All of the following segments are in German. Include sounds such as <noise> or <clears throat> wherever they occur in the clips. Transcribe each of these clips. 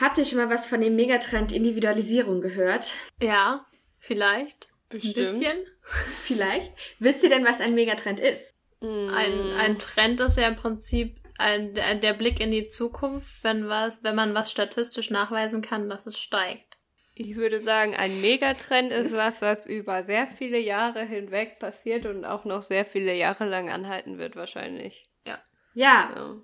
Habt ihr schon mal was von dem Megatrend Individualisierung gehört? Ja, vielleicht. Bestimmt. Ein bisschen. <laughs> Vielleicht. Wisst ihr denn, was ein Megatrend ist? Ein, ein Trend ist ja im Prinzip ein, der, der Blick in die Zukunft, wenn was, wenn man was statistisch nachweisen kann, dass es steigt. Ich würde sagen, ein Megatrend ist was, was über sehr viele Jahre hinweg passiert und auch noch sehr viele Jahre lang anhalten wird, wahrscheinlich. Ja. Ja. ja.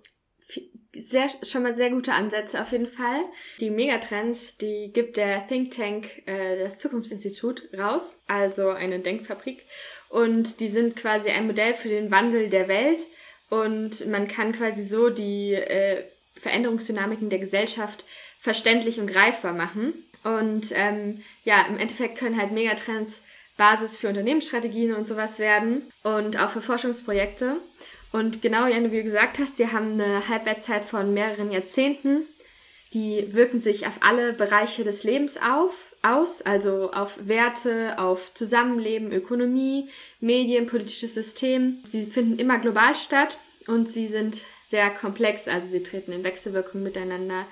Sehr, schon mal sehr gute Ansätze auf jeden Fall. Die Megatrends, die gibt der Think Tank, äh, das Zukunftsinstitut, raus, also eine Denkfabrik. Und die sind quasi ein Modell für den Wandel der Welt. Und man kann quasi so die äh, Veränderungsdynamiken der Gesellschaft verständlich und greifbar machen. Und ähm, ja, im Endeffekt können halt Megatrends Basis für Unternehmensstrategien und sowas werden und auch für Forschungsprojekte. Und genau, Janne, wie du gesagt hast, die haben eine Halbwertszeit von mehreren Jahrzehnten. Die wirken sich auf alle Bereiche des Lebens auf, aus, also auf Werte, auf Zusammenleben, Ökonomie, Medien, politisches System. Sie finden immer global statt und sie sind sehr komplex, also sie treten in Wechselwirkung miteinander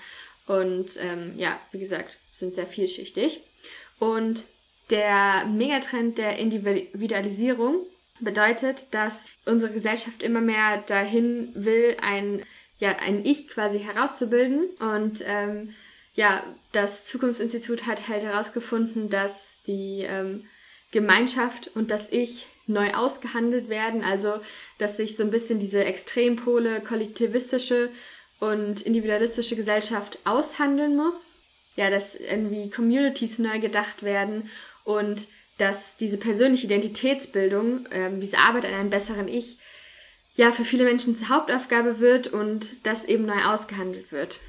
und ähm, ja, wie gesagt, sind sehr vielschichtig. Und der Megatrend der Individualisierung bedeutet, dass unsere Gesellschaft immer mehr dahin will, ein, ja, ein Ich quasi herauszubilden. Und ähm, ja, das Zukunftsinstitut hat halt herausgefunden, dass die ähm, Gemeinschaft und das Ich neu ausgehandelt werden. Also, dass sich so ein bisschen diese Extrempole, kollektivistische und individualistische Gesellschaft aushandeln muss. Ja, dass irgendwie Communities neu gedacht werden und dass diese persönliche Identitätsbildung, ähm, diese Arbeit an einem besseren Ich, ja, für viele Menschen zur Hauptaufgabe wird und das eben neu ausgehandelt wird.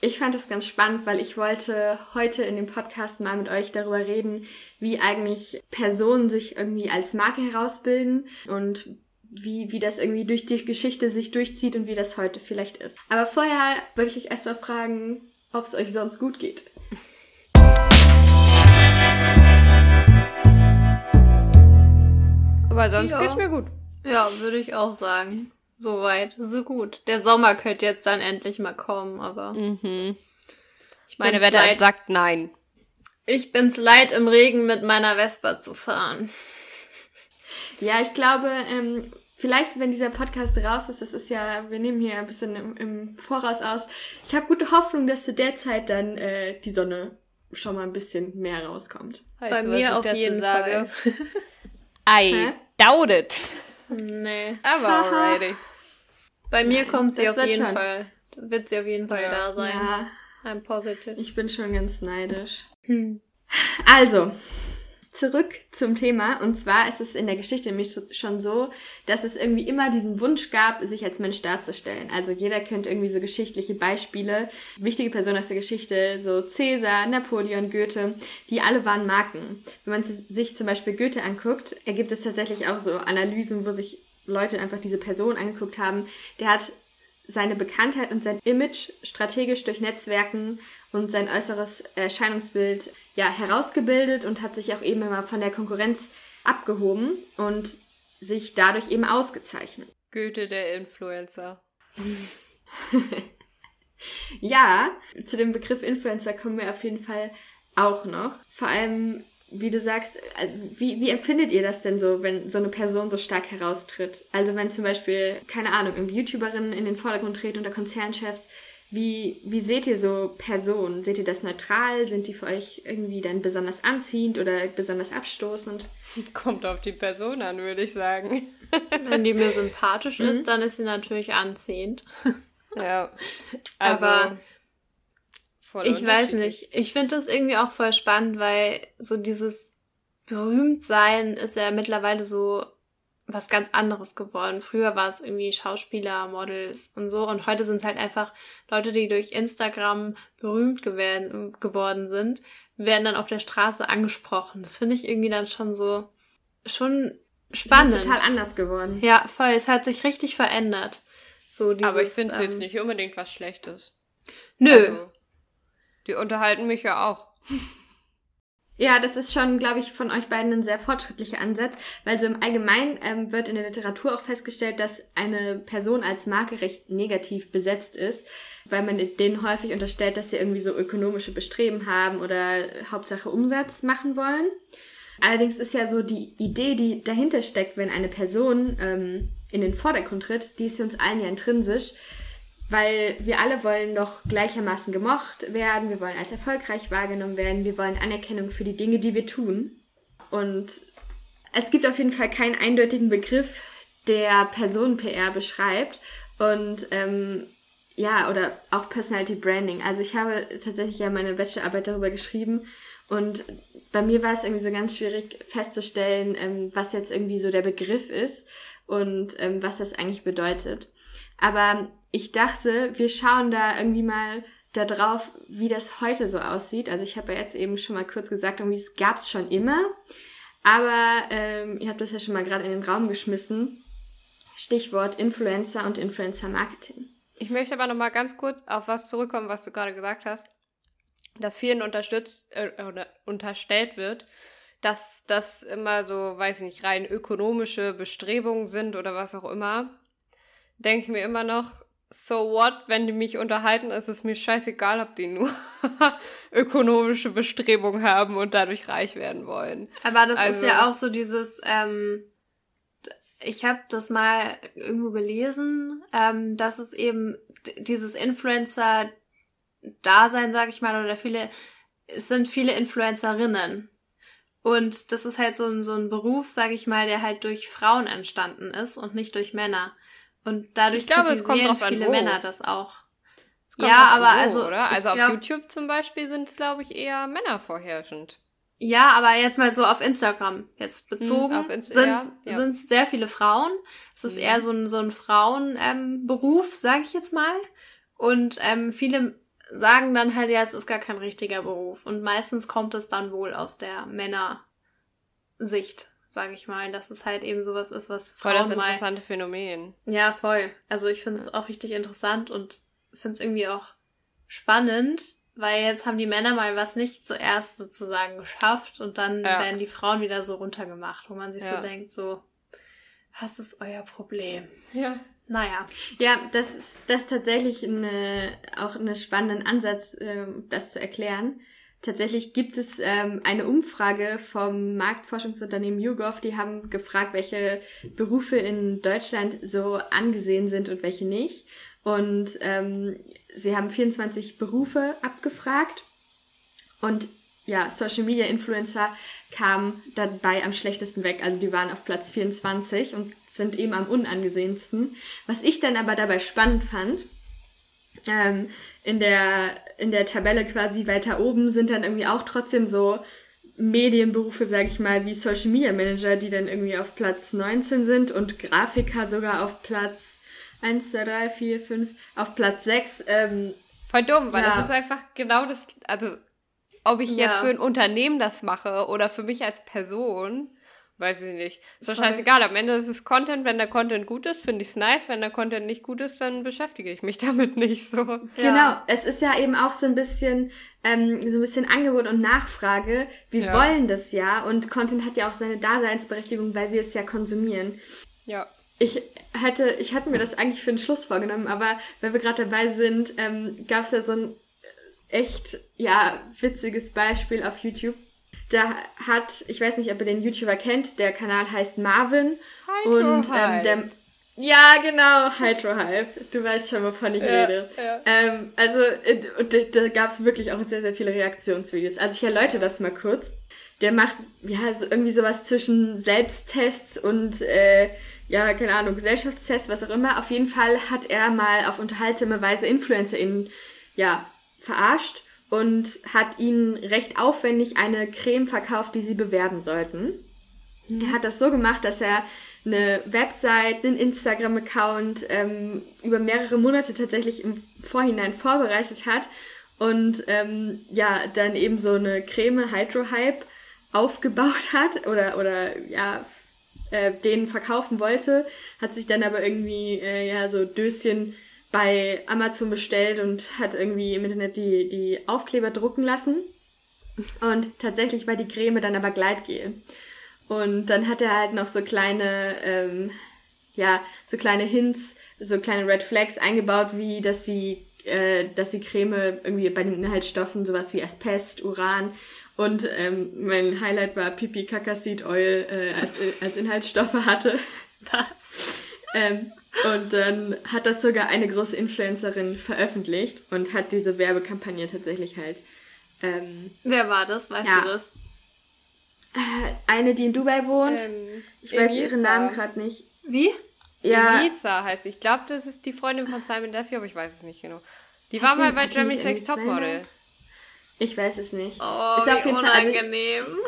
Ich fand das ganz spannend, weil ich wollte heute in dem Podcast mal mit euch darüber reden, wie eigentlich Personen sich irgendwie als Marke herausbilden und wie, wie das irgendwie durch die Geschichte sich durchzieht und wie das heute vielleicht ist. Aber vorher würde ich euch erstmal fragen, ob es euch sonst gut geht. Aber sonst ja. geht's mir gut. Ja, würde ich auch sagen. Soweit, so gut. Der Sommer könnte jetzt dann endlich mal kommen, aber. Mhm. Ich meine, wer da sagt nein. Ich bin's leid, im Regen mit meiner Vespa zu fahren. <laughs> Ja, ich glaube, ähm, vielleicht, wenn dieser Podcast raus ist, das ist ja, wir nehmen hier ein bisschen im, im Voraus aus. Ich habe gute Hoffnung, dass zu der Zeit dann äh, die Sonne schon mal ein bisschen mehr rauskommt. Weißt Bei du, mir auf jeden Fall. I doubt it. Nee. Aber alrighty. Bei mir Nein, kommt sie auf jeden schon. Fall. Wird sie auf jeden Fall ja. da sein. Ja. I'm positive. Ich bin schon ganz neidisch. Hm. Also, zurück zum Thema. Und zwar ist es in der Geschichte nämlich schon so, dass es irgendwie immer diesen Wunsch gab, sich als Mensch darzustellen. Also jeder kennt irgendwie so geschichtliche Beispiele. Wichtige Personen aus der Geschichte, so Cäsar, Napoleon, Goethe, die alle waren Marken. Wenn man sich zum Beispiel Goethe anguckt, ergibt es tatsächlich auch so Analysen, wo sich Leute einfach diese Person angeguckt haben. Der hat seine Bekanntheit und sein Image strategisch durch Netzwerken und sein äußeres Erscheinungsbild ja herausgebildet und hat sich auch eben immer von der Konkurrenz abgehoben und sich dadurch eben ausgezeichnet. Goethe der Influencer. <laughs> ja, zu dem Begriff Influencer kommen wir auf jeden Fall auch noch. Vor allem wie du sagst, also wie, wie empfindet ihr das denn so, wenn so eine Person so stark heraustritt? Also wenn zum Beispiel, keine Ahnung, irgendwie YouTuberinnen in den Vordergrund treten oder Konzernchefs, wie, wie seht ihr so Personen? Seht ihr das neutral? Sind die für euch irgendwie dann besonders anziehend oder besonders abstoßend? <laughs> Kommt auf die Person an, würde ich sagen. <laughs> Wenn die mir sympathisch ist, mhm. dann ist sie natürlich anziehend. Ja. Also, Aber voll Ich weiß nicht. Ich finde das irgendwie auch voll spannend, weil so dieses Berühmtsein ist ja mittlerweile so was ganz anderes geworden. Früher war es irgendwie Schauspieler, Models und so und heute sind es halt einfach Leute, die durch Instagram berühmt geworden, geworden sind, werden dann auf der Straße angesprochen. Das finde ich irgendwie dann schon so schon spannend. Das ist total anders geworden. Ja, voll. Es hat sich richtig verändert. So dieses, Aber ich finde es ähm, jetzt nicht unbedingt was Schlechtes. Nö, also, die unterhalten mich ja auch. Ja, das ist schon, glaube ich, von euch beiden ein sehr fortschrittlicher Ansatz, weil so im Allgemeinen ähm, wird in der Literatur auch festgestellt, dass eine Person als Marke recht negativ besetzt ist, weil man denen häufig unterstellt, dass sie irgendwie so ökonomische Bestreben haben oder Hauptsache Umsatz machen wollen. Allerdings ist ja so die Idee, die dahinter steckt, wenn eine Person ähm, in den Vordergrund tritt, die ist uns allen ja intrinsisch, weil wir alle wollen doch gleichermaßen gemocht werden, wir wollen als erfolgreich wahrgenommen werden, wir wollen Anerkennung für die Dinge, die wir tun. Und es gibt auf jeden Fall keinen eindeutigen Begriff, der Personen-PR beschreibt. Und ähm, ja, oder auch Personality Branding. Also ich habe tatsächlich ja meine Bachelorarbeit darüber geschrieben und bei mir war es irgendwie so ganz schwierig festzustellen, ähm, was jetzt irgendwie so der Begriff ist und ähm, was das eigentlich bedeutet. Aber ich dachte, wir schauen da irgendwie mal da drauf, wie das heute so aussieht. Also ich habe ja jetzt eben schon mal kurz gesagt, irgendwie es gab es schon immer. Aber ähm, ihr habt das ja schon mal gerade in den Raum geschmissen. Stichwort Influencer und Influencer Marketing. Ich möchte aber noch mal ganz kurz auf was zurückkommen, was du gerade gesagt hast, dass vielen unterstützt äh, oder unterstellt wird, dass das immer so, weiß ich nicht, rein ökonomische Bestrebungen sind oder was auch immer. Denke ich mir immer noch, so what, wenn die mich unterhalten, ist es mir scheißegal, ob die nur <laughs> ökonomische Bestrebungen haben und dadurch reich werden wollen. Aber das also, ist ja auch so dieses, ähm, ich habe das mal irgendwo gelesen, ähm, dass es eben dieses Influencer-Dasein, sag ich mal, oder viele, es sind viele Influencerinnen. Und das ist halt so ein, so ein Beruf, sag ich mal, der halt durch Frauen entstanden ist und nicht durch Männer. Und dadurch ich glaube, kritisieren viele Männer das auch. Ja, aber wo, also. Oder? Also auf glaub, YouTube zum Beispiel sind es, glaube ich, eher Männer vorherrschend. Ja, aber jetzt mal so auf Instagram jetzt hm, bezogen hm, Inst sind ja, ja. sind's sehr viele Frauen. Es ist mhm. eher so ein, so ein Frauenberuf, ähm, sage ich jetzt mal. Und ähm, viele sagen dann halt, ja, es ist gar kein richtiger Beruf. Und meistens kommt es dann wohl aus der Männersicht sage ich mal, dass es halt eben sowas ist, was Frauen Voll das interessante mal, Phänomen. Ja, voll. Also ich finde es ja. auch richtig interessant und finde es irgendwie auch spannend, weil jetzt haben die Männer mal was nicht zuerst sozusagen geschafft und dann ja. werden die Frauen wieder so runtergemacht, wo man sich ja. so denkt, so, was ist euer Problem? Ja. Naja. Ja, das ist, das ist tatsächlich eine, auch einen spannenden Ansatz, äh, das zu erklären. Tatsächlich gibt es ähm, eine Umfrage vom Marktforschungsunternehmen YouGov, die haben gefragt, welche Berufe in Deutschland so angesehen sind und welche nicht. Und ähm, sie haben 24 Berufe abgefragt. Und ja, Social Media Influencer kamen dabei am schlechtesten weg. Also die waren auf Platz 24 und sind eben am unangesehensten. Was ich dann aber dabei spannend fand, ähm, in, der, in der Tabelle quasi weiter oben sind dann irgendwie auch trotzdem so Medienberufe, sag ich mal, wie Social Media Manager, die dann irgendwie auf Platz 19 sind und Grafiker sogar auf Platz 1, 2, 3, 4, 5, auf Platz 6. Ähm, Voll dumm, weil ja. das ist einfach genau das, also ob ich ja. jetzt für ein Unternehmen das mache oder für mich als Person, weiß ich nicht. Ist doch scheißegal. Am Ende ist es Content. Wenn der Content gut ist, finde ich es nice. Wenn der Content nicht gut ist, dann beschäftige ich mich <laughs> damit nicht so. Ja. Genau. Es ist ja eben auch so ein bisschen, ähm, so ein bisschen Angebot und Nachfrage. Wir ja. wollen das ja. Und Content hat ja auch seine Daseinsberechtigung, weil wir es ja konsumieren. Ja. Ich hätte, ich hatte mir das eigentlich für den Schluss vorgenommen, aber weil wir gerade dabei sind, ähm, gab es ja so ein echt, ja, witziges Beispiel auf YouTube da hat, ich weiß nicht, ob ihr den YouTuber kennt, der Kanal heißt Marvin. Hydro und ähm, der. Ja, genau, Hydrohype. Du weißt schon, wovon ich ja, rede. Ja. Ähm, also, und da, da gab es wirklich auch sehr, sehr viele Reaktionsvideos. Also ich erläutere das mal kurz. Der macht, ja, so irgendwie sowas zwischen Selbsttests und, äh, ja, keine Ahnung, Gesellschaftstests, was auch immer. Auf jeden Fall hat er mal auf unterhaltsame Weise InfluencerInnen, ja, verarscht und hat ihnen recht aufwendig eine Creme verkauft, die sie bewerben sollten. Mhm. Er hat das so gemacht, dass er eine Website, einen Instagram-Account ähm, über mehrere Monate tatsächlich im Vorhinein vorbereitet hat und ähm, ja, dann eben so eine Creme Hydro-Hype aufgebaut hat oder, oder ja, äh, den verkaufen wollte, hat sich dann aber irgendwie äh, ja so Döschen bei Amazon bestellt und hat irgendwie im Internet die, die Aufkleber drucken lassen. Und tatsächlich war die Creme dann aber Gleitgel. Und dann hat er halt noch so kleine, ähm, ja, so kleine Hints, so kleine Red Flags eingebaut, wie dass sie, äh, dass die Creme irgendwie bei den Inhaltsstoffen sowas wie Asbest, Uran und ähm, mein Highlight war Pipi Kakaseed Oil äh, als, als Inhaltsstoffe hatte. <laughs> Was? Ähm, und dann hat das sogar eine große Influencerin veröffentlicht und hat diese Werbekampagne tatsächlich halt. Ähm, Wer war das? Weißt ja, du das? Äh, eine, die in Dubai wohnt. Ähm, ich weiß Elisa. ihren Namen gerade nicht. Wie? Ja. Elisa heißt Ich glaube, das ist die Freundin von Simon Desio, aber ich weiß es nicht genau. Die war mal bei Jeremy's Next Topmodel. Ich weiß es nicht. Oh, ist auf jeden unangenehm. Fall, also,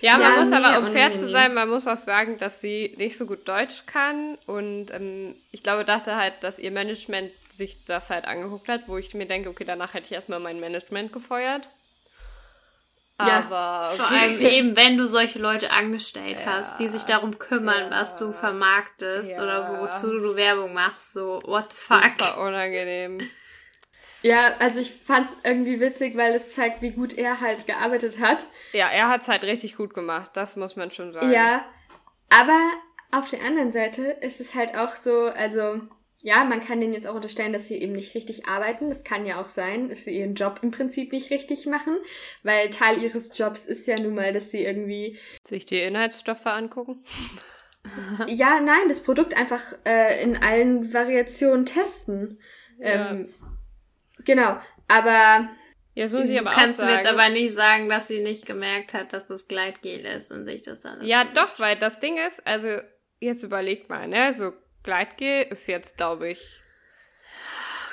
ja, man ja, muss nee, aber, um fair zu sein, man muss auch sagen, dass sie nicht so gut Deutsch kann. Und ähm, ich glaube, dachte halt, dass ihr Management sich das halt angeguckt hat, wo ich mir denke, okay, danach hätte ich erstmal mein Management gefeuert. Aber okay. vor allem eben, wenn du solche Leute angestellt ja, hast, die sich darum kümmern, ja, was du vermarktest ja. oder wozu du Werbung machst, so what the fuck. Super unangenehm. Ja, also ich fand's irgendwie witzig, weil es zeigt, wie gut er halt gearbeitet hat. Ja, er hat's halt richtig gut gemacht, das muss man schon sagen. Ja, aber auf der anderen Seite ist es halt auch so, also ja, man kann denen jetzt auch unterstellen, dass sie eben nicht richtig arbeiten. Das kann ja auch sein, dass sie ihren Job im Prinzip nicht richtig machen, weil Teil ihres Jobs ist ja nun mal, dass sie irgendwie sich die Inhaltsstoffe angucken. <laughs> ja, nein, das Produkt einfach äh, in allen Variationen testen. Ja. Genau, aber. Jetzt muss ich aber kannst auch sagen, du jetzt aber nicht sagen, dass sie nicht gemerkt hat, dass das Gleitgel ist und sich das dann. Ja, doch, weil das Ding ist, also jetzt überlegt mal, ne, so Gleitgel ist jetzt, glaube ich.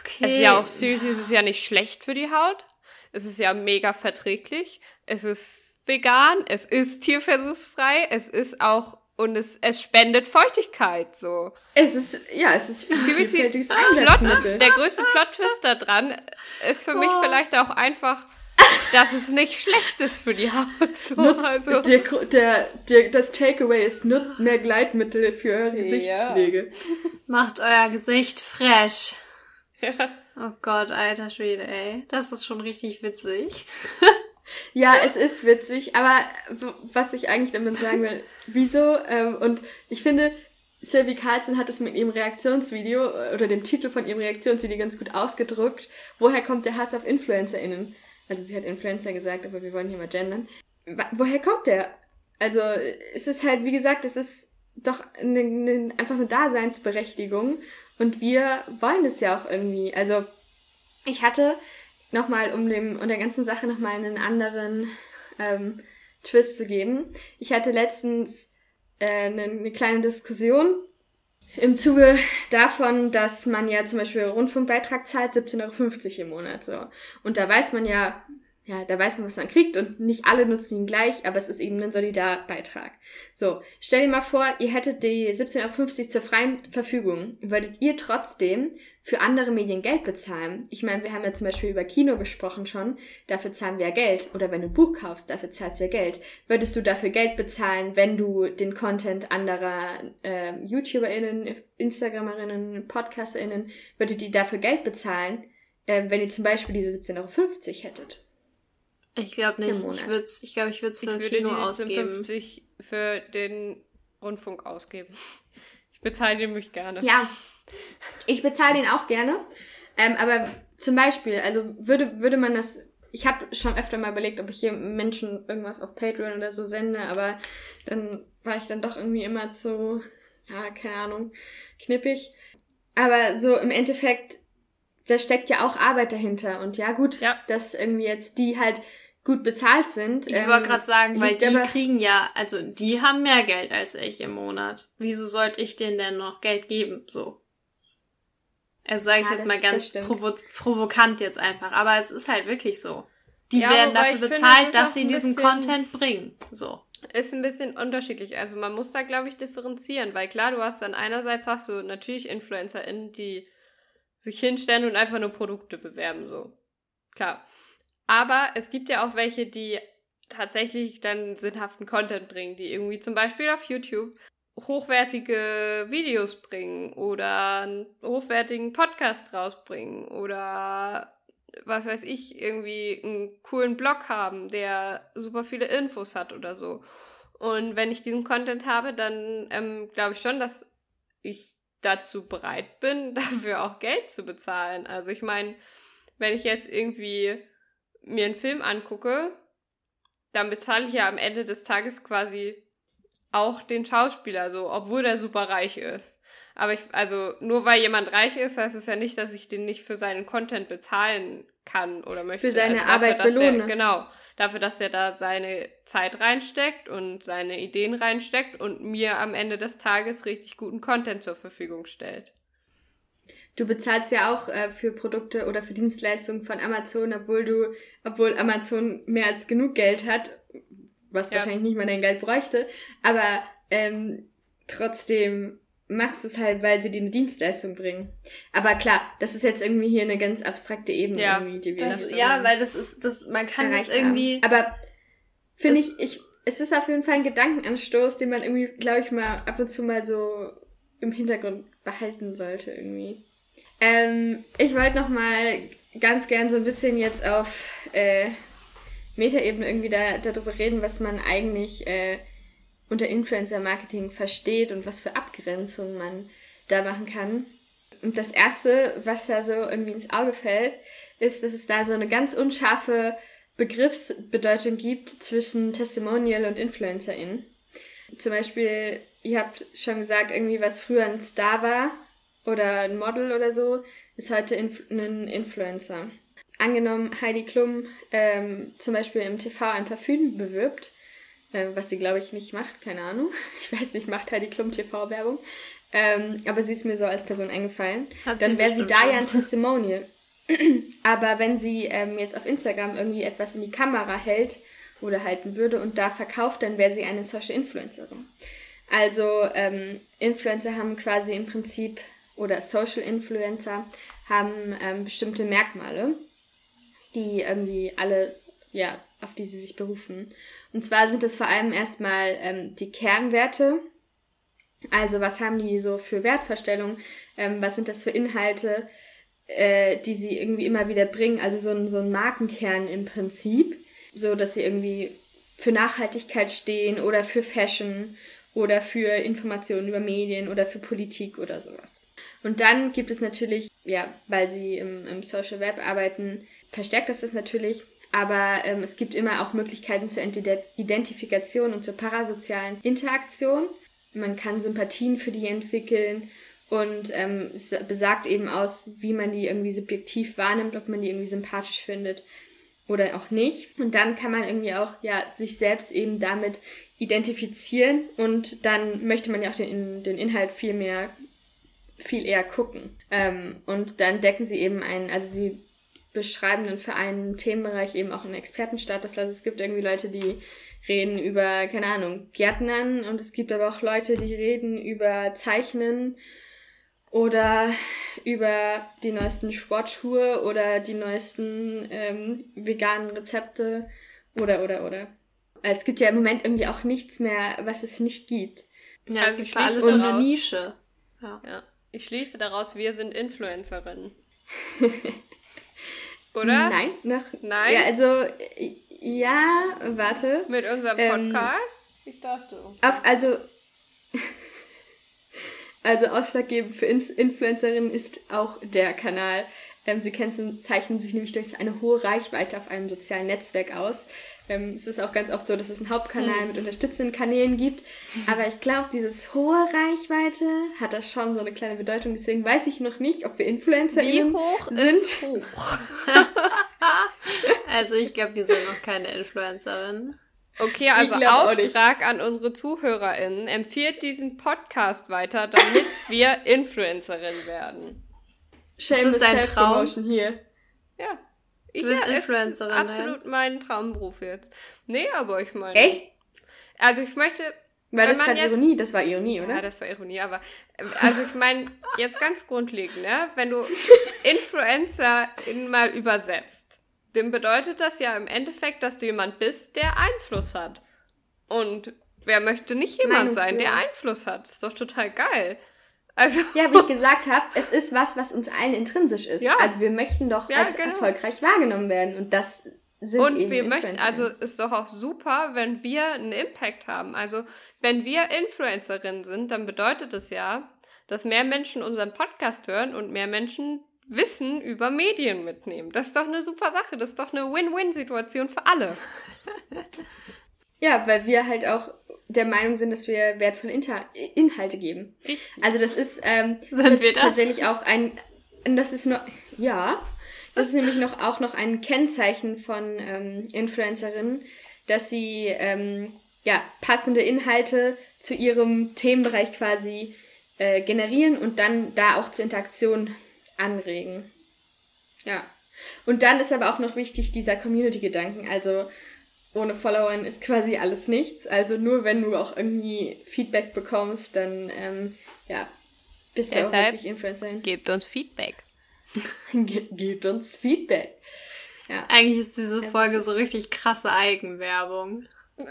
Okay. Es ist ja auch süß, es ist ja nicht schlecht für die Haut. Es ist ja mega verträglich. Es ist vegan, es ist tierversuchsfrei, es ist auch und es, es spendet Feuchtigkeit so. Es ist, ja, es ist vielfältiges Einsatzmittel. der größte Plot-Twist da dran ist für oh. mich vielleicht auch einfach, dass es nicht schlecht ist für die Haut. So. <laughs> Nutzt, also. der, der, der, das Takeaway ist, nutzt mehr Gleitmittel für eure Gesichtspflege. Ja. Macht euer Gesicht fresh. Ja. Oh Gott, alter Schwede, ey. Das ist schon richtig witzig. <laughs> Ja, es ist witzig, aber was ich eigentlich damit sagen will, wieso? Ähm, und ich finde, Sylvie Carlson hat es mit ihrem Reaktionsvideo äh, oder dem Titel von ihrem Reaktionsvideo ganz gut ausgedrückt. Woher kommt der Hass auf InfluencerInnen? Also sie hat Influencer gesagt, aber wir wollen hier mal gendern. Woher kommt der? Also es ist halt, wie gesagt, es ist doch eine, eine, einfach eine Daseinsberechtigung und wir wollen das ja auch irgendwie. Also ich hatte nochmal, um dem und der ganzen Sache nochmal einen anderen ähm, Twist zu geben. Ich hatte letztens äh, eine, eine kleine Diskussion im Zuge davon, dass man ja zum Beispiel Rundfunkbeitrag zahlt, 17,50 Euro im Monat so. Und da weiß man ja, ja, da weiß man, was man kriegt und nicht alle nutzen ihn gleich, aber es ist eben ein Solidarbeitrag. So, stell dir mal vor, ihr hättet die 17,50 Euro zur freien Verfügung. Würdet ihr trotzdem für andere Medien Geld bezahlen? Ich meine, wir haben ja zum Beispiel über Kino gesprochen schon, dafür zahlen wir ja Geld. Oder wenn du ein Buch kaufst, dafür zahlst du ja Geld. Würdest du dafür Geld bezahlen, wenn du den Content anderer äh, YouTuberInnen, Instagramerinnen, PodcasterInnen, würdet ihr dafür Geld bezahlen, äh, wenn ihr zum Beispiel diese 17,50 Euro hättet? Ich glaube nicht. Ich würde ich glaube, ich würde es für ich Kino ausgeben. 50 für den Rundfunk ausgeben. Ich bezahle den mich gerne. Ja, ich bezahle den auch gerne. Ähm, aber zum Beispiel, also würde, würde man das. Ich habe schon öfter mal überlegt, ob ich hier Menschen irgendwas auf Patreon oder so sende, aber dann war ich dann doch irgendwie immer zu, ja, keine Ahnung, knippig. Aber so im Endeffekt, da steckt ja auch Arbeit dahinter. Und ja, gut, ja. dass irgendwie jetzt die halt gut bezahlt sind. Ich ähm, wollte gerade sagen, weil die kriegen ja, also die haben mehr Geld als ich im Monat. Wieso sollte ich denen denn noch Geld geben? So. Also sage ich ja, jetzt das, mal ganz provo provokant jetzt einfach, aber es ist halt wirklich so. Die ja, werden dafür bezahlt, finde, dass sie diesen Content bringen. So. Ist ein bisschen unterschiedlich. Also man muss da, glaube ich, differenzieren, weil klar, du hast dann einerseits hast du natürlich InfluencerInnen, die sich hinstellen und einfach nur Produkte bewerben, so. Klar. Aber es gibt ja auch welche, die tatsächlich dann sinnhaften Content bringen, die irgendwie zum Beispiel auf YouTube hochwertige Videos bringen oder einen hochwertigen Podcast rausbringen oder was weiß ich, irgendwie einen coolen Blog haben, der super viele Infos hat oder so. Und wenn ich diesen Content habe, dann ähm, glaube ich schon, dass ich dazu bereit bin, <laughs> dafür auch Geld zu bezahlen. Also ich meine, wenn ich jetzt irgendwie mir einen Film angucke, dann bezahle ich ja am Ende des Tages quasi auch den Schauspieler so, obwohl der super reich ist. Aber ich, also nur weil jemand reich ist, heißt es ja nicht, dass ich den nicht für seinen Content bezahlen kann oder möchte. Für seine also dafür, Arbeit belohnen. Der, genau. Dafür, dass der da seine Zeit reinsteckt und seine Ideen reinsteckt und mir am Ende des Tages richtig guten Content zur Verfügung stellt. Du bezahlst ja auch äh, für Produkte oder für Dienstleistungen von Amazon, obwohl du, obwohl Amazon mehr als genug Geld hat, was ja. wahrscheinlich nicht mal dein Geld bräuchte, aber ähm, trotzdem machst du es halt, weil sie dir eine Dienstleistung bringen. Aber klar, das ist jetzt irgendwie hier eine ganz abstrakte Ebene ja, irgendwie, die wir das, Ja, weil das ist, das, man kann das irgendwie. Haben. Aber finde ich, ich, es ist auf jeden Fall ein Gedankenanstoß, den man irgendwie, glaube ich, mal ab und zu mal so im Hintergrund behalten sollte irgendwie. Ähm, ich wollte noch mal ganz gern so ein bisschen jetzt auf äh, Metaebene irgendwie da, darüber reden, was man eigentlich äh, unter Influencer-Marketing versteht und was für Abgrenzungen man da machen kann. Und das Erste, was da so irgendwie ins Auge fällt, ist, dass es da so eine ganz unscharfe Begriffsbedeutung gibt zwischen Testimonial und InfluencerIn. Zum Beispiel, ihr habt schon gesagt, irgendwie was früher ein Star war oder ein Model oder so, ist heute Inf ein Influencer. Angenommen, Heidi Klum ähm, zum Beispiel im TV ein Parfüm bewirbt, äh, was sie glaube ich nicht macht, keine Ahnung. <laughs> Ich weiß nicht, macht Heidi Klum TV-Werbung. Ähm, aber sie ist mir so als Person eingefallen. Hat dann wäre sie da ja ein Testimonial. <clears throat> aber wenn sie ähm, jetzt auf Instagram irgendwie etwas in die Kamera hält oder halten würde und da verkauft, dann wäre sie eine Social Influencerin. Also ähm, Influencer haben quasi im Prinzip oder Social Influencer haben ähm, bestimmte Merkmale, die irgendwie alle, ja, auf die sie sich berufen. Und zwar sind es vor allem erstmal ähm, die Kernwerte. Also was haben die so für Wertvorstellungen? Ähm, was sind das für Inhalte, äh, die sie irgendwie immer wieder bringen? Also so ein, so ein Markenkern im Prinzip. So, dass sie irgendwie für Nachhaltigkeit stehen oder für Fashion oder für Informationen über Medien oder für Politik oder sowas. Und dann gibt es natürlich, ja, weil sie im, im Social Web arbeiten, verstärkt das das natürlich. Aber ähm, es gibt immer auch Möglichkeiten zur Identifikation und zur parasozialen Interaktion. Man kann Sympathien für die entwickeln und ähm, es besagt eben aus, wie man die irgendwie subjektiv wahrnimmt, ob man die irgendwie sympathisch findet oder auch nicht. Und dann kann man irgendwie auch ja sich selbst eben damit identifizieren und dann möchte man ja auch den, den Inhalt viel mehr viel eher gucken. Ähm, und dann decken sie eben einen, also sie beschreiben dann für einen Themenbereich eben auch einen Expertenstatus. Also es gibt irgendwie Leute, die reden über, keine Ahnung, Gärtnern und es gibt aber auch Leute, die reden über Zeichnen oder über die neuesten Sportschuhe oder die neuesten ähm, veganen Rezepte oder oder oder. Es gibt ja im Moment irgendwie auch nichts mehr, was es nicht gibt. Ja, es also gibt für alles so eine Nische. Ja. ja. Ich schließe daraus, wir sind Influencerinnen. <laughs> Oder? Nein, noch. Nein. Ja, also, ja, warte. Mit unserem ähm, Podcast? Ähm, ich dachte. Auf, also, <laughs> also ausschlaggebend für Influencerinnen ist auch der Kanal. Ähm, sie zeichnen sich nämlich durch eine hohe Reichweite auf einem sozialen Netzwerk aus. Ähm, es ist auch ganz oft so, dass es einen Hauptkanal hm. mit unterstützenden Kanälen gibt. Aber ich glaube, dieses hohe Reichweite hat da schon so eine kleine Bedeutung. Deswegen weiß ich noch nicht, ob wir Influencer sind. Wie hoch sind. ist hoch? <laughs> also ich glaube, wir sind noch keine Influencerin. Okay, also Auftrag an unsere ZuhörerInnen. Empfiehlt diesen Podcast weiter, damit <laughs> wir Influencerin werden. Shameless ist dein Traum hier. Ja. Ich, du bist ja, Influencerin. Ist absolut mein Traumberuf jetzt. Nee, aber ich meine. Echt? Also ich möchte. Weil das war Ironie, das war Ironie, oder? Ja, das war Ironie, aber also ich meine, jetzt ganz grundlegend, ne? Wenn du <laughs> Influencer in mal übersetzt, dann bedeutet das ja im Endeffekt, dass du jemand bist, der Einfluss hat. Und wer möchte nicht jemand sein, der Einfluss hat? Das ist doch total geil. Also ja, wie ich <laughs> gesagt habe, es ist was, was uns allen intrinsisch ist. Ja. Also wir möchten doch ja, als genau. erfolgreich wahrgenommen werden und das sind und eben wir möchten, also ist doch auch super, wenn wir einen Impact haben. Also wenn wir Influencerinnen sind, dann bedeutet es ja, dass mehr Menschen unseren Podcast hören und mehr Menschen Wissen über Medien mitnehmen. Das ist doch eine super Sache. Das ist doch eine Win-Win-Situation für alle. <laughs> ja, weil wir halt auch der Meinung sind, dass wir wertvolle Inter Inhalte geben. Richtig. Also das ist, ähm, das das? tatsächlich auch ein, das ist nur, ja, das ist nämlich noch auch noch ein Kennzeichen von ähm, Influencerinnen, dass sie ähm, ja passende Inhalte zu ihrem Themenbereich quasi äh, generieren und dann da auch zur Interaktion anregen. Ja. Und dann ist aber auch noch wichtig dieser Community-Gedanken. Also ohne Followern ist quasi alles nichts. Also nur wenn du auch irgendwie Feedback bekommst, dann ähm, ja, bist Deshalb du auch wirklich Influencerin. Gebt uns Feedback. <laughs> Ge gebt uns Feedback. Ja. Eigentlich ist diese Folge ist so richtig krasse Eigenwerbung. <laughs>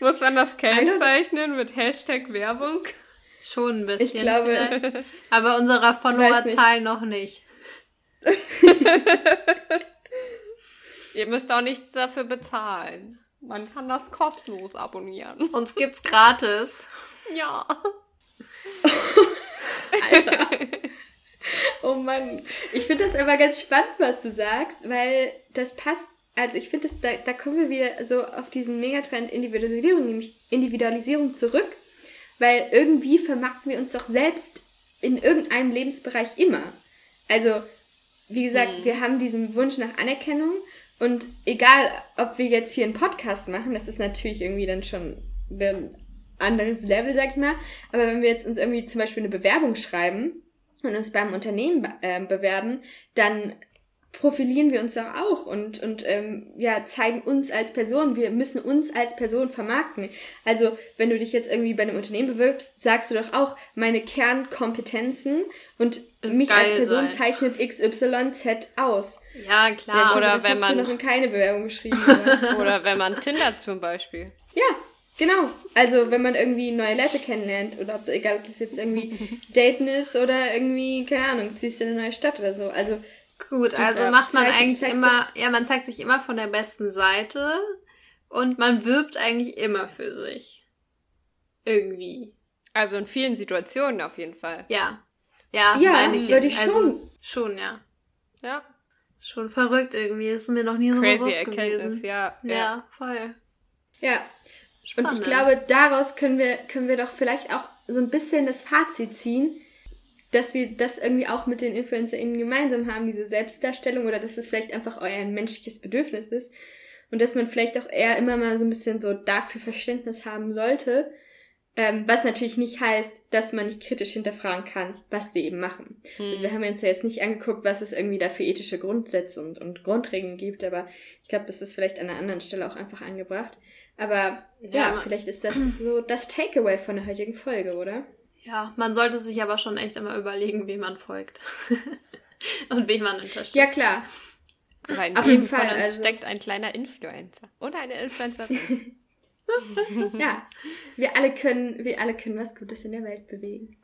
Muss man das kennzeichnen mit Hashtag Werbung? Schon ein bisschen. Ich glaube. Vielleicht. Aber unserer Followerzahl noch nicht. <laughs> Ihr müsst auch nichts dafür bezahlen. Man kann das kostenlos abonnieren. Uns gibt's gratis. Ja. Alter. Oh Mann. Ich finde das aber ganz spannend, was du sagst, weil das passt. Also ich finde, da, da kommen wir wieder so auf diesen Megatrend Individualisierung, nämlich Individualisierung zurück, weil irgendwie vermarkten wir uns doch selbst in irgendeinem Lebensbereich immer. Also, wie gesagt, hm. wir haben diesen Wunsch nach Anerkennung und egal, ob wir jetzt hier einen Podcast machen, das ist natürlich irgendwie dann schon ein anderes Level, sag ich mal. Aber wenn wir jetzt uns irgendwie zum Beispiel eine Bewerbung schreiben und uns beim Unternehmen äh, bewerben, dann profilieren wir uns doch auch und, und ähm, ja, zeigen uns als Person. Wir müssen uns als Person vermarkten. Also, wenn du dich jetzt irgendwie bei einem Unternehmen bewirbst, sagst du doch auch meine Kernkompetenzen und Ist mich als Person sein. zeichnet XYZ aus. Ja, klar. Ja, oder wenn man. Du noch in keine Bewerbung geschrieben. <laughs> Oder? oder wenn man Tinder zum Beispiel. Ja, Genau. Also, wenn man irgendwie neue Leute kennenlernt, oder ob, egal, ob das jetzt irgendwie <laughs> Daten ist oder irgendwie, keine Ahnung, ziehst du in eine neue Stadt oder so. Also, Gut, also macht man eigentlich immer, ja, man zeigt sich immer von der besten Seite und man wirbt eigentlich immer für sich. Irgendwie. Also in vielen Situationen auf jeden Fall. Ja. Ja, ja meine ich würde ich also, schon. Schon, ja. Ja. Schon verrückt irgendwie. Das ist mir noch nie so Crazy bewusst Erkenntnis, gewesen. Ja, ja. Ja, voll. Ja. Spannend. Und ich glaube, daraus können wir, können wir doch vielleicht auch so ein bisschen das Fazit ziehen, dass wir das irgendwie auch mit den InfluencerInnen gemeinsam haben, diese Selbstdarstellung oder dass es vielleicht einfach euer menschliches Bedürfnis ist und dass man vielleicht auch eher immer mal so ein bisschen so dafür Verständnis haben sollte, ähm, was natürlich nicht heißt, dass man nicht kritisch hinterfragen kann, was sie eben machen. Hm. Also wir haben uns ja jetzt nicht angeguckt, was es irgendwie da für ethische Grundsätze und, und Grundregeln gibt, aber ich glaube, das ist vielleicht an einer anderen Stelle auch einfach angebracht. Aber ja, ja vielleicht ist das so das Takeaway von der heutigen Folge, oder? Ja, man sollte sich aber schon echt immer überlegen, wem man folgt. <laughs> und wen man unterstützt. Ja, klar. Aber in Auf jeden Fall von uns also... steckt ein kleiner Influencer. Oder eine Influencerin. <laughs> <laughs> ja, wir alle können, wir alle können was Gutes in der Welt bewegen.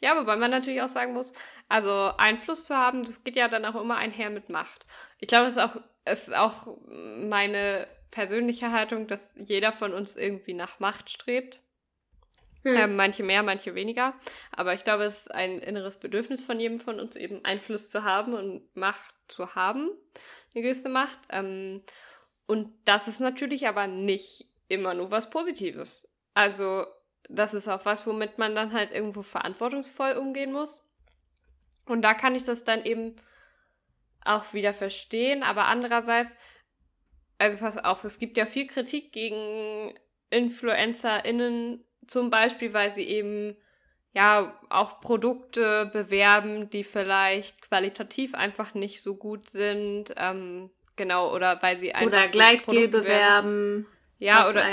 Ja, wobei man natürlich auch sagen muss, also Einfluss zu haben, das geht ja dann auch immer einher mit Macht. Ich glaube, es ist auch, es ist auch meine persönliche Haltung, dass jeder von uns irgendwie nach Macht strebt. Hm. Ähm, manche mehr, manche weniger. Aber ich glaube, es ist ein inneres Bedürfnis von jedem von uns, eben Einfluss zu haben und Macht zu haben, eine gewisse Macht. Ähm, und das ist natürlich aber nicht immer nur was Positives. Also, das ist auch was, womit man dann halt irgendwo verantwortungsvoll umgehen muss. Und da kann ich das dann eben auch wieder verstehen. Aber andererseits, also pass auf, es gibt ja viel Kritik gegen InfluencerInnen zum Beispiel, weil sie eben ja auch Produkte bewerben, die vielleicht qualitativ einfach nicht so gut sind. Ähm, genau, oder weil sie einfach. Oder Gleitgel bewerben. Ja, oder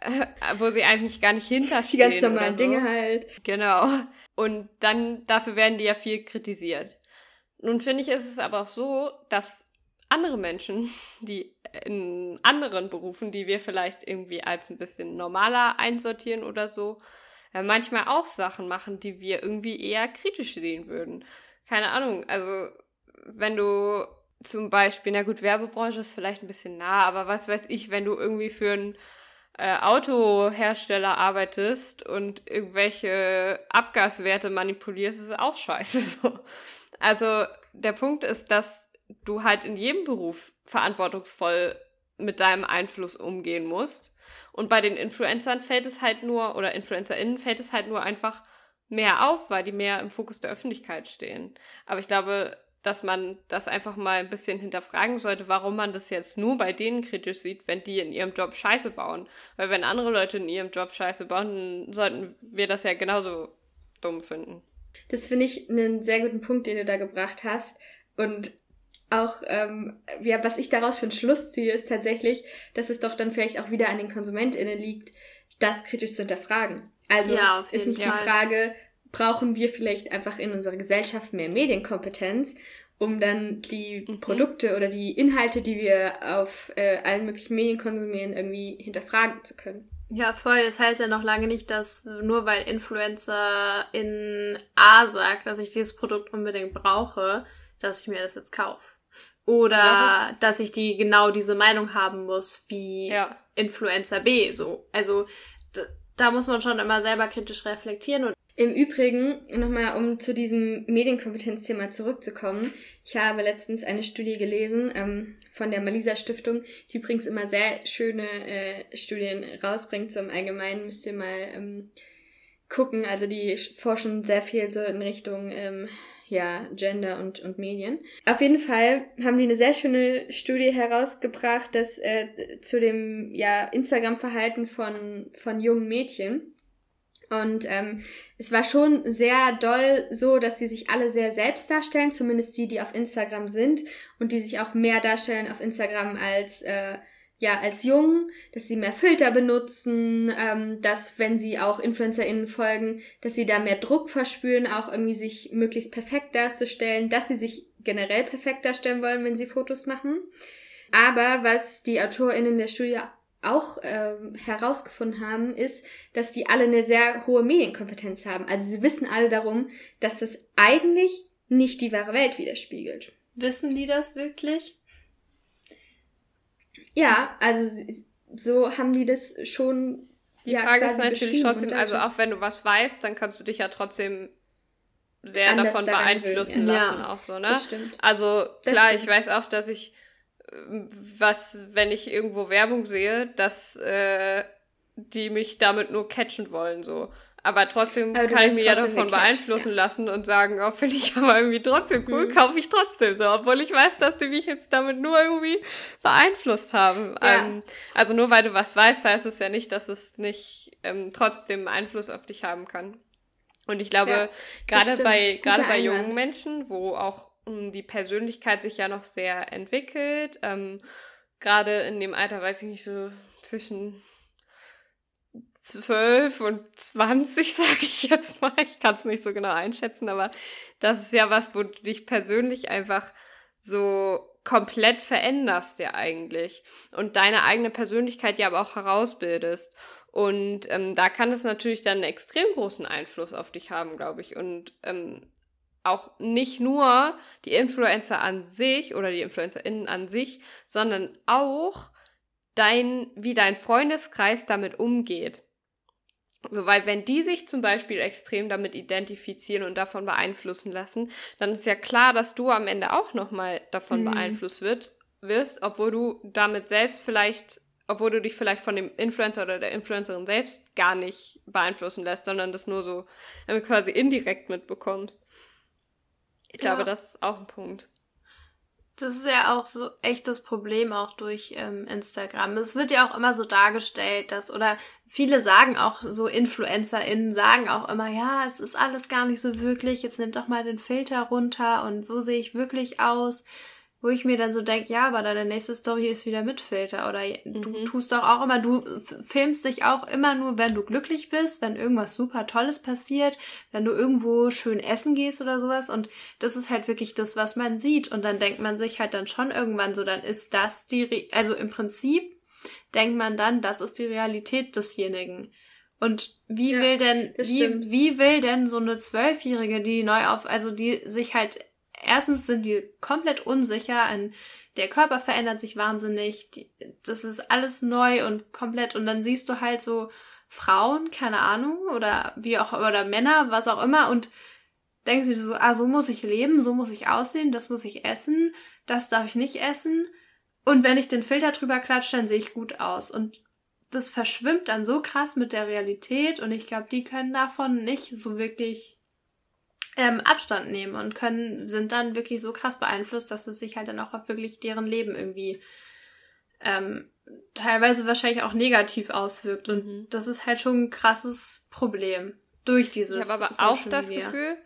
<laughs> wo sie eigentlich gar nicht hinterstehen. Die ganz normalen so. Dinge halt. Genau. Und dann, dafür werden die ja viel kritisiert. Nun finde ich, ist es aber auch so, dass andere Menschen, <laughs> die in anderen Berufen, die wir vielleicht irgendwie als ein bisschen normaler einsortieren oder so, äh, manchmal auch Sachen machen, die wir irgendwie eher kritisch sehen würden. Keine Ahnung, also wenn du zum Beispiel, na gut, Werbebranche ist vielleicht ein bisschen nah, aber was weiß ich, wenn du irgendwie für einen äh, Autohersteller arbeitest und irgendwelche Abgaswerte manipulierst, ist es auch scheiße. <laughs> So. Also der Punkt ist, dass du halt in jedem Beruf verantwortungsvoll mit deinem Einfluss umgehen musst. Und bei den Influencern fällt es halt nur, oder InfluencerInnen fällt es halt nur einfach mehr auf, weil die mehr im Fokus der Öffentlichkeit stehen. Aber ich glaube, dass man das einfach mal ein bisschen hinterfragen sollte, warum man das jetzt nur bei denen kritisch sieht, wenn die in ihrem Job Scheiße bauen. Weil wenn andere Leute in ihrem Job Scheiße bauen, dann sollten wir das ja genauso dumm finden. Das finde ich einen sehr guten Punkt, den du da gebracht hast. Und auch, ähm, ja, was ich daraus für einen Schluss ziehe, ist tatsächlich, dass es doch dann vielleicht auch wieder an den KonsumentInnen liegt, das kritisch zu hinterfragen. Also ja, ist nicht Fall. die Frage, brauchen wir vielleicht einfach in unserer Gesellschaft mehr Medienkompetenz, um dann die mhm. Produkte oder die Inhalte, die wir auf äh, allen möglichen Medien konsumieren, irgendwie hinterfragen zu können. Ja, voll. Das heißt ja noch lange nicht, dass nur weil Influencer in A sagt, dass ich dieses Produkt unbedingt brauche, dass ich mir das jetzt kaufe. Oder ja, dass ich die genau diese Meinung haben muss wie ja. Influencer B. So. Also da muss man schon immer selber kritisch reflektieren und im Übrigen, nochmal um zu diesem Medienkompetenzthema zurückzukommen. Ich habe letztens eine Studie gelesen ähm, von der Malisa Stiftung, die übrigens immer sehr schöne äh, Studien rausbringt. Zum Allgemeinen müsst ihr mal ähm, gucken. Also die forschen sehr viel so in Richtung ähm, ja, Gender und, und Medien. Auf jeden Fall haben die eine sehr schöne Studie herausgebracht, dass äh, zu dem ja, Instagram-Verhalten von, von jungen Mädchen und ähm, es war schon sehr doll so, dass sie sich alle sehr selbst darstellen, zumindest die, die auf Instagram sind und die sich auch mehr darstellen auf Instagram als äh, ja als jung, dass sie mehr Filter benutzen, ähm, dass wenn sie auch InfluencerInnen folgen, dass sie da mehr Druck verspüren, auch irgendwie sich möglichst perfekt darzustellen, dass sie sich generell perfekt darstellen wollen, wenn sie Fotos machen. Aber was die AutorInnen der Studie auch ähm, herausgefunden haben, ist, dass die alle eine sehr hohe Medienkompetenz haben. Also sie wissen alle darum, dass das eigentlich nicht die wahre Welt widerspiegelt. Wissen die das wirklich? Ja, also so haben die das schon. Die ja, Frage ist natürlich trotzdem, also auch wenn du was weißt, dann kannst du dich ja trotzdem sehr davon beeinflussen ja. lassen, ja, auch so, ne? Das stimmt. Also klar, ich weiß auch, dass ich was, wenn ich irgendwo Werbung sehe, dass äh, die mich damit nur catchen wollen, so. Aber trotzdem aber kann ich mich ja davon beeinflussen ja. lassen und sagen, oh, finde ich aber irgendwie trotzdem cool, mhm. kaufe ich trotzdem so, obwohl ich weiß, dass die mich jetzt damit nur irgendwie beeinflusst haben. Ja. Ähm, also nur weil du was weißt, heißt es ja nicht, dass es nicht ähm, trotzdem Einfluss auf dich haben kann. Und ich glaube, ja, gerade bei gerade bei jungen Menschen, wo auch die Persönlichkeit sich ja noch sehr entwickelt. Ähm, Gerade in dem Alter, weiß ich nicht, so zwischen 12 und 20, <laughs> sage ich jetzt mal. Ich kann es nicht so genau einschätzen, aber das ist ja was, wo du dich persönlich einfach so komplett veränderst ja eigentlich und deine eigene Persönlichkeit ja aber auch herausbildest. Und ähm, da kann es natürlich dann einen extrem großen Einfluss auf dich haben, glaube ich. Und ähm, auch nicht nur die Influencer an sich oder die InfluencerInnen an sich, sondern auch dein, wie dein Freundeskreis damit umgeht. So, weil wenn die sich zum Beispiel extrem damit identifizieren und davon beeinflussen lassen, dann ist ja klar, dass du am Ende auch nochmal davon mhm. beeinflusst wird, wirst, obwohl du damit selbst vielleicht, obwohl du dich vielleicht von dem Influencer oder der Influencerin selbst gar nicht beeinflussen lässt, sondern das nur so quasi indirekt mitbekommst. Ich glaube, ja. das ist auch ein Punkt. Das ist ja auch so echt das Problem auch durch ähm, Instagram. Es wird ja auch immer so dargestellt, dass, oder viele sagen auch, so InfluencerInnen sagen auch immer, ja, es ist alles gar nicht so wirklich, jetzt nimm doch mal den Filter runter und so sehe ich wirklich aus wo ich mir dann so denke, ja, aber deine nächste Story ist wieder mit Filter. Oder du mhm. tust doch auch immer, du filmst dich auch immer nur, wenn du glücklich bist, wenn irgendwas super Tolles passiert, wenn du irgendwo schön essen gehst oder sowas. Und das ist halt wirklich das, was man sieht. Und dann denkt man sich halt dann schon irgendwann so, dann ist das die, Re also im Prinzip denkt man dann, das ist die Realität desjenigen. Und wie ja, will denn, wie, wie will denn so eine Zwölfjährige, die neu auf, also die sich halt, erstens sind die komplett unsicher, ein, der Körper verändert sich wahnsinnig, die, das ist alles neu und komplett, und dann siehst du halt so Frauen, keine Ahnung, oder wie auch, oder Männer, was auch immer, und denkst dir so, ah, so muss ich leben, so muss ich aussehen, das muss ich essen, das darf ich nicht essen. Und wenn ich den Filter drüber klatsche, dann sehe ich gut aus. Und das verschwimmt dann so krass mit der Realität und ich glaube, die können davon nicht so wirklich ähm, Abstand nehmen und können, sind dann wirklich so krass beeinflusst, dass es sich halt dann auch auf wirklich deren Leben irgendwie ähm, teilweise wahrscheinlich auch negativ auswirkt. Und mhm. das ist halt schon ein krasses Problem durch dieses. Ich habe aber Social auch das Media. Gefühl,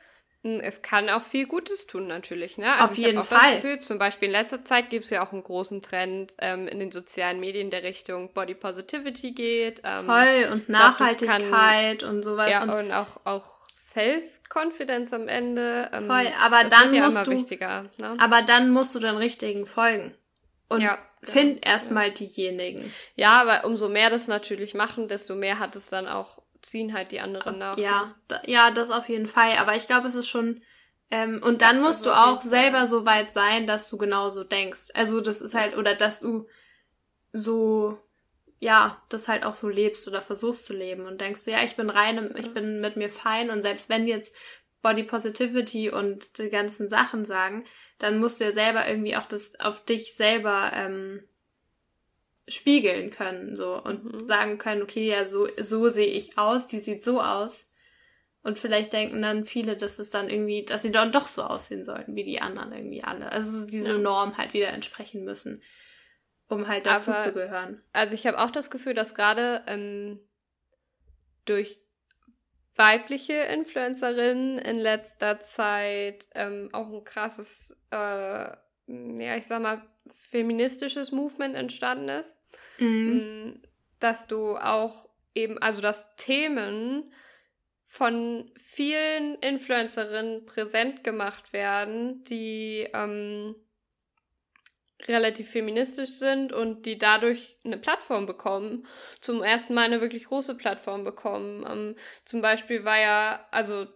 es kann auch viel Gutes tun, natürlich. Ne? Also Auf jeden ich Fall. Das Gefühl, zum Beispiel in letzter Zeit gibt es ja auch einen großen Trend ähm, in den sozialen Medien, der Richtung Body Positivity geht. Ähm, Voll und Nachhaltigkeit glaub, kann, und sowas. Ja, und, und auch, auch Self-Confidence am Ende. Ähm, Voll, aber dann ja musst du. Wichtiger, ne? Aber dann musst du den richtigen folgen. Und ja, find ja, erstmal ja. diejenigen. Ja, aber umso mehr das natürlich machen, desto mehr hat es dann auch ziehen halt die anderen nach. Ja, da, ja, das auf jeden Fall. Aber ich glaube, es ist schon. Ähm, und dann musst also du auch selber so weit sein, dass du genauso denkst. Also das ist halt, oder dass du so, ja, das halt auch so lebst oder versuchst zu leben und denkst du, ja, ich bin rein, ich bin mit mir fein und selbst wenn jetzt Body Positivity und die ganzen Sachen sagen, dann musst du ja selber irgendwie auch das auf dich selber ähm, spiegeln können so und mhm. sagen können, okay, ja, so, so sehe ich aus, die sieht so aus. Und vielleicht denken dann viele, dass es dann irgendwie, dass sie dann doch so aussehen sollten wie die anderen irgendwie alle. Also diese ja. Norm halt wieder entsprechen müssen, um halt dazu Aber, zu gehören. Also ich habe auch das Gefühl, dass gerade ähm, durch weibliche Influencerinnen in letzter Zeit ähm, auch ein krasses, äh, ja, ich sag mal, feministisches Movement entstanden ist. Mhm. Mm, dass du auch eben, also dass Themen von vielen Influencerinnen präsent gemacht werden, die ähm, relativ feministisch sind und die dadurch eine Plattform bekommen, zum ersten Mal eine wirklich große Plattform bekommen. Ähm, zum Beispiel war ja, also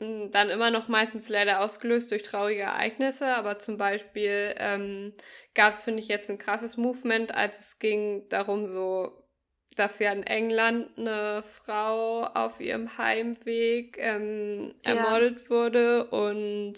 dann immer noch meistens leider ausgelöst durch traurige Ereignisse, aber zum Beispiel ähm, gab es, finde ich, jetzt ein krasses Movement, als es ging darum, so dass ja in England eine Frau auf ihrem Heimweg ähm, ermordet ja. wurde. Und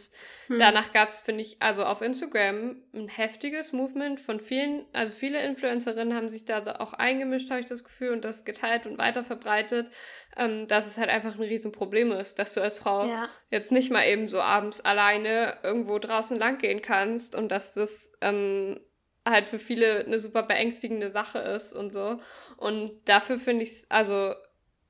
hm. danach gab es, finde ich, also auf Instagram ein heftiges Movement von vielen, also viele Influencerinnen haben sich da auch eingemischt, habe ich das Gefühl, und das geteilt und weiter verbreitet, ähm, dass es halt einfach ein Riesenproblem ist, dass du als Frau ja. jetzt nicht mal eben so abends alleine irgendwo draußen lang gehen kannst und dass das ähm, halt für viele eine super beängstigende Sache ist und so. Und dafür finde ich also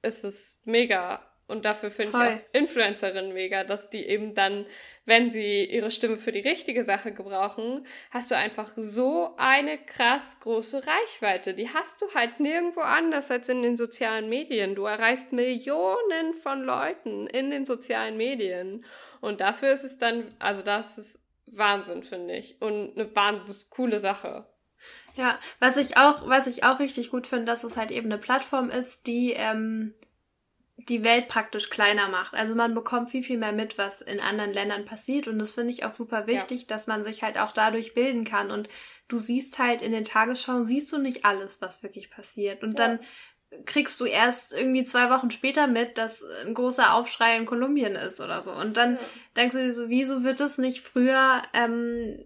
ist es mega. Und dafür finde ich auch Influencerinnen mega, dass die eben dann, wenn sie ihre Stimme für die richtige Sache gebrauchen, hast du einfach so eine krass große Reichweite. Die hast du halt nirgendwo anders als in den sozialen Medien. Du erreichst Millionen von Leuten in den sozialen Medien. Und dafür ist es dann, also das ist Wahnsinn, finde ich. Und eine wahnsinnig coole Sache. Ja, was ich auch, was ich auch richtig gut finde, dass es halt eben eine Plattform ist, die ähm, die Welt praktisch kleiner macht. Also man bekommt viel, viel mehr mit, was in anderen Ländern passiert. Und das finde ich auch super wichtig, ja. dass man sich halt auch dadurch bilden kann. Und du siehst halt in den Tagesschauen, siehst du nicht alles, was wirklich passiert. Und ja. dann kriegst du erst irgendwie zwei Wochen später mit, dass ein großer Aufschrei in Kolumbien ist oder so. Und dann ja. denkst du dir so, wieso wird das nicht früher ähm,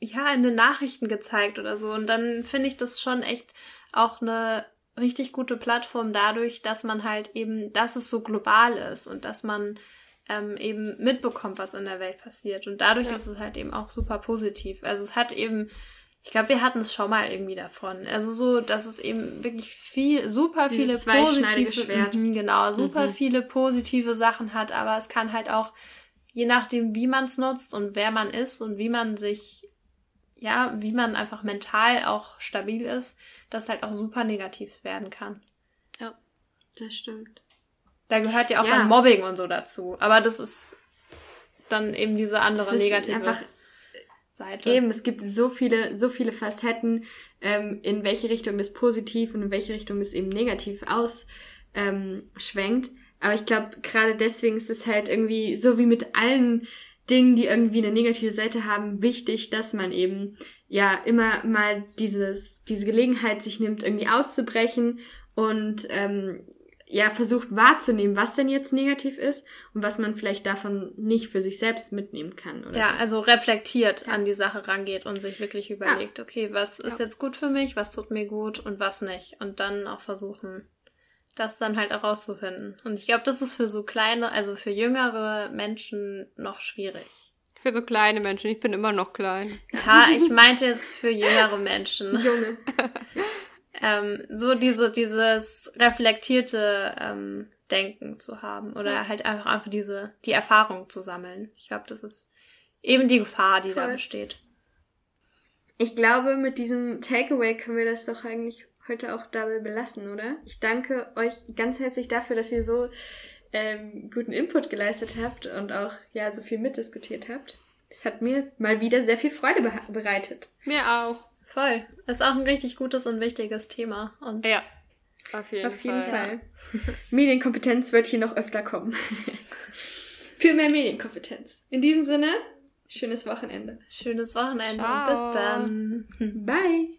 ja in den Nachrichten gezeigt oder so? Und dann finde ich das schon echt auch eine richtig gute Plattform dadurch, dass man halt eben, dass es so global ist und dass man ähm, eben mitbekommt, was in der Welt passiert. Und dadurch ja. ist es halt eben auch super positiv. Also es hat eben ich glaube, wir hatten es schon mal irgendwie davon. Also so, dass es eben wirklich viel, super Dieses viele positive. Mhm, genau, super mhm. viele positive Sachen hat, aber es kann halt auch, je nachdem, wie man es nutzt und wer man ist und wie man sich, ja, wie man einfach mental auch stabil ist, das halt auch super negativ werden kann. Ja, das stimmt. Da gehört ja auch ja. dann Mobbing und so dazu. Aber das ist dann eben diese andere negative. Einfach Seite. Eben, es gibt so viele, so viele Facetten, ähm, in welche Richtung es positiv und in welche Richtung es eben negativ aus, ähm, schwenkt. Aber ich glaube, gerade deswegen ist es halt irgendwie so wie mit allen Dingen, die irgendwie eine negative Seite haben, wichtig, dass man eben ja immer mal dieses, diese Gelegenheit sich nimmt, irgendwie auszubrechen und ähm, ja versucht wahrzunehmen, was denn jetzt negativ ist und was man vielleicht davon nicht für sich selbst mitnehmen kann. Oder ja, so. also reflektiert ja. an die Sache rangeht und sich wirklich überlegt, ja. okay, was ist ja. jetzt gut für mich, was tut mir gut und was nicht. Und dann auch versuchen, das dann halt herauszufinden. Und ich glaube, das ist für so kleine, also für jüngere Menschen noch schwierig. Für so kleine Menschen, ich bin immer noch klein. Ja, ich meinte jetzt für jüngere Menschen. <laughs> Junge. ähm, so diese, dieses reflektierte ähm, Denken zu haben oder ja. halt einfach, einfach diese, die Erfahrung zu sammeln. Ich glaube, das ist eben die Gefahr, die Voll. da besteht. Ich glaube, mit diesem Takeaway können wir das doch eigentlich heute auch dabei belassen, oder? Ich danke euch ganz herzlich dafür, dass ihr so ähm, guten Input geleistet habt und auch ja so viel mitdiskutiert habt. Das hat mir mal wieder sehr viel Freude be bereitet. Mir auch. Voll. Ist auch ein richtig gutes und wichtiges Thema. Und ja. Auf jeden, auf jeden Fall. Fall. Medienkompetenz wird hier noch öfter kommen. <laughs> Für mehr Medienkompetenz. In diesem Sinne, schönes Wochenende. Schönes Wochenende Ciao. und bis dann. Bye.